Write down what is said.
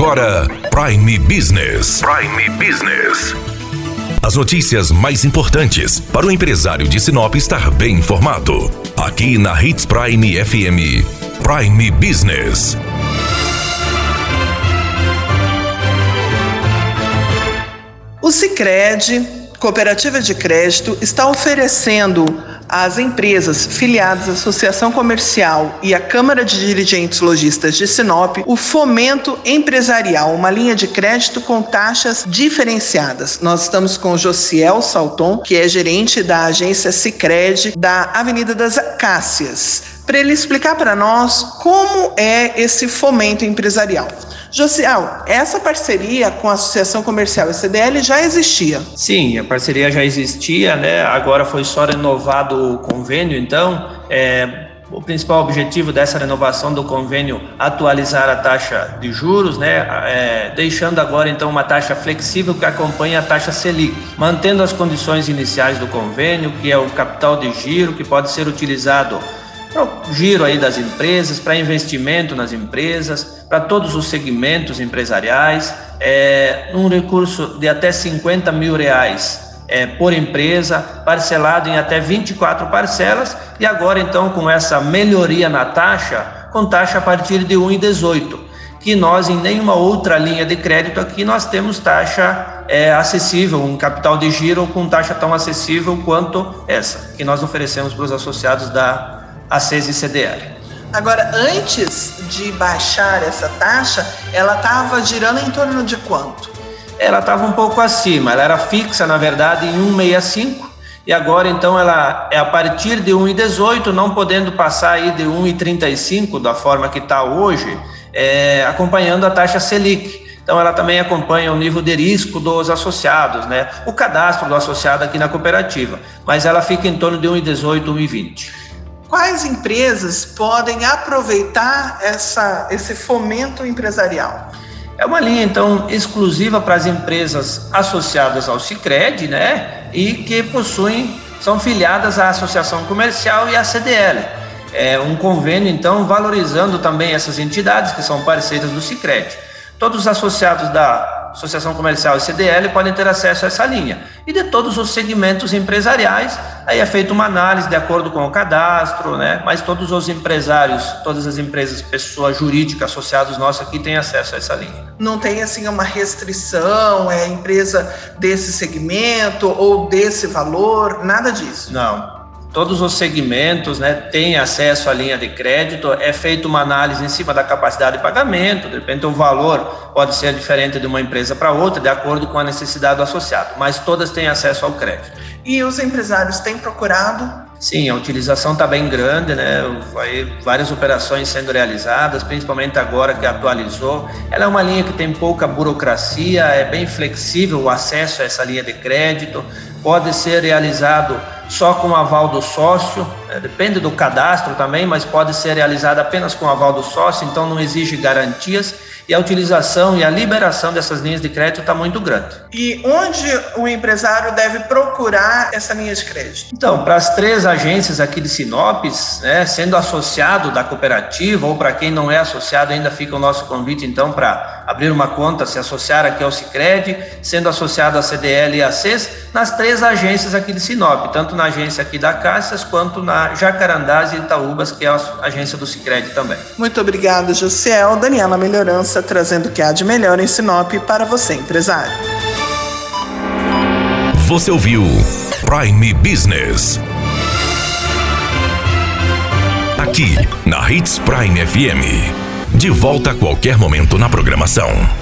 agora Prime Business. Prime Business. As notícias mais importantes para o empresário de Sinop estar bem informado. Aqui na Hits Prime FM. Prime Business. O Sicredi, Cooperativa de Crédito, está oferecendo às empresas filiadas à Associação Comercial e à Câmara de Dirigentes Logistas de Sinop o fomento empresarial, uma linha de crédito com taxas diferenciadas. Nós estamos com Josiel Salton, que é gerente da agência Sicredi da Avenida das Acácias, para ele explicar para nós como é esse fomento empresarial. Josiel, essa parceria com a Associação Comercial e CDL já existia? Sim, a parceria já existia, né? Agora foi só renovado o convênio, então é, o principal objetivo dessa renovação do convênio atualizar a taxa de juros, né, é, deixando agora então uma taxa flexível que acompanhe a taxa Selic, mantendo as condições iniciais do convênio, que é o capital de giro que pode ser utilizado para o giro aí das empresas, para investimento nas empresas, para todos os segmentos empresariais, é, um recurso de até 50 mil reais é, por empresa, parcelado em até 24 parcelas, e agora então com essa melhoria na taxa, com taxa a partir de 1,18, que nós em nenhuma outra linha de crédito aqui nós temos taxa é, acessível, um capital de giro com taxa tão acessível quanto essa, que nós oferecemos para os associados da a CES e CDL. Agora, antes de baixar essa taxa, ela estava girando em torno de quanto? Ela estava um pouco acima, ela era fixa, na verdade, em 1,65 e agora então ela é a partir de 1,18, não podendo passar aí de 1,35 da forma que está hoje, é, acompanhando a taxa Selic. Então ela também acompanha o nível de risco dos associados, né? O cadastro do associado aqui na cooperativa, mas ela fica em torno de 1,18, 1,20 quais empresas podem aproveitar essa, esse fomento empresarial? É uma linha, então, exclusiva para as empresas associadas ao Cicred, né? E que possuem, são filiadas à Associação Comercial e à CDL. É um convênio, então, valorizando também essas entidades que são parceiras do Cicred. Todos os associados da Associação Comercial e CDL podem ter acesso a essa linha. E de todos os segmentos empresariais, aí é feita uma análise de acordo com o cadastro, né? Mas todos os empresários, todas as empresas, pessoas jurídicas associados nossos aqui têm acesso a essa linha. Não tem assim uma restrição, é empresa desse segmento ou desse valor, nada disso. Não, todos os segmentos né, têm acesso à linha de crédito, é feita uma análise em cima da capacidade de pagamento, de repente o valor pode ser diferente de uma empresa para outra, de acordo com a necessidade do associado, mas todas têm acesso ao crédito. E os empresários têm procurado? Sim, a utilização está bem grande, né? Vai, várias operações sendo realizadas, principalmente agora que atualizou. Ela é uma linha que tem pouca burocracia, é bem flexível o acesso a essa linha de crédito, pode ser realizado só com o aval do sócio, é, depende do cadastro também, mas pode ser realizada apenas com o aval do sócio, então não exige garantias e a utilização e a liberação dessas linhas de crédito está muito grande. E onde o empresário deve procurar essa linha de crédito? Então, para as três agências aqui de Sinopes, né, sendo associado da cooperativa ou para quem não é associado, ainda fica o nosso convite então para abrir uma conta, se associar aqui ao Sicredi, sendo associado à CDL e à CES, nas três agências aqui de Sinop, tanto na agência aqui da Caixas quanto na Jacarandás e Itaúbas, que é a agência do Sicredi também. Muito obrigado, Josiel. Daniela Melhorança trazendo o que há de melhor em Sinop para você, empresário. Você ouviu Prime Business. Aqui, na Hits Prime FM. De volta a qualquer momento na programação.